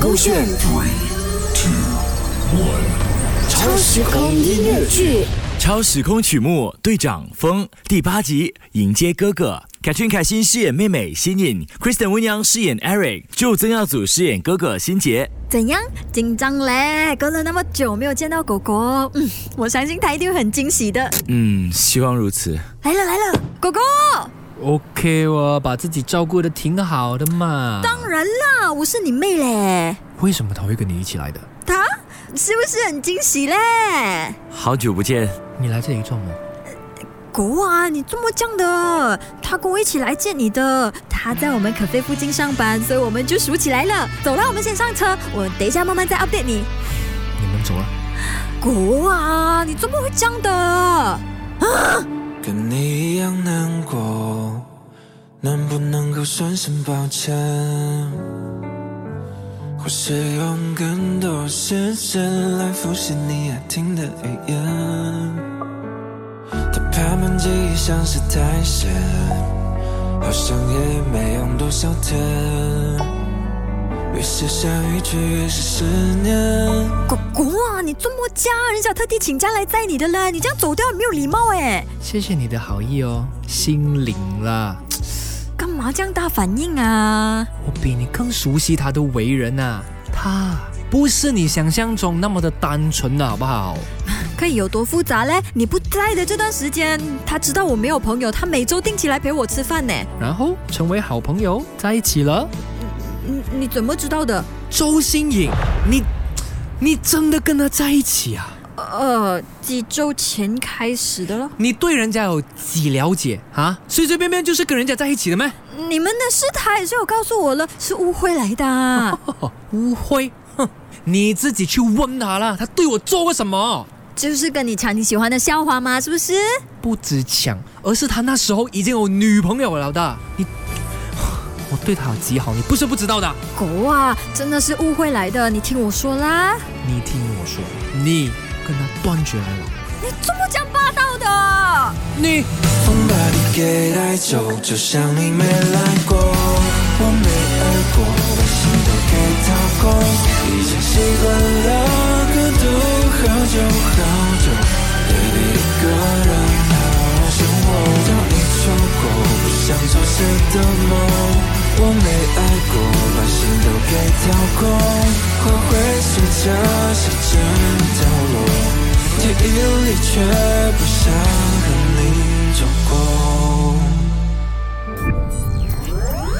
勾选 Three, two, one. 超时空音乐剧。超时空曲目《队长风》第八集迎接哥哥。凯旋凯欣饰演妹妹新颖，Kristen 温阳饰演 Eric，就曾耀祖饰演哥哥新杰。怎样？紧张嘞？隔了那么久没有见到狗狗，嗯，我相信他一定会很惊喜的。嗯，希望如此。来了来了，狗狗！OK，我把自己照顾的挺好的嘛。当然啦，我是你妹嘞。为什么他会跟你一起来的？他是不是很惊喜嘞？好久不见，你来这里做么？狗啊，你这么犟的？他跟我一起来见你的。他在我们可菲附近上班，所以我们就熟起来了。走了，我们先上车，我等一下慢慢再 update 你。你们走了。狗啊，你怎么会这样的？跟你一样难过，能不能够说声抱歉？或是用更多时间来复习你爱听的语言？他排满记忆像是苔藓，好像也没用多少天。越是下雨，却越是思念。狗狗啊，你这么犟，人家特地请假来载你的嘞，你这样走掉没有礼貌哎。谢谢你的好意哦，心领了。干嘛这样大反应啊？我比你更熟悉他的为人啊，他不是你想象中那么的单纯的好不好？可以有多复杂嘞？你不在的这段时间，他知道我没有朋友，他每周定期来陪我吃饭呢。然后成为好朋友，在一起了。你你怎么知道的？周星颖，你你真的跟他在一起啊？呃，几周前开始的了。你对人家有几了解啊？随随便便就是跟人家在一起的吗？你们的事他也是有告诉我了，是误会来的。哦 误会？哼，你自己去问他了，他对我做过什么？就是跟你抢你喜欢的笑话吗？是不是？不止抢，而是他那时候已经有女朋友了的。你，我对他极好，你不是不知道的。狗啊，真的是误会来的，你听我说啦。你听我说，你跟他断绝来往。你这么讲霸道的？你风把你给带走，就像你没来过，我没爱过，把心都给掏空，已经习惯了孤独好久好久，对你一个人好好生活。当你说过不想做谁的梦，我没爱过，把心都给掏空，花会随着时间凋落。记忆里却不想和你走过。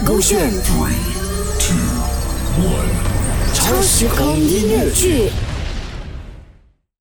勾选 Three, two, one. 超时空音乐剧。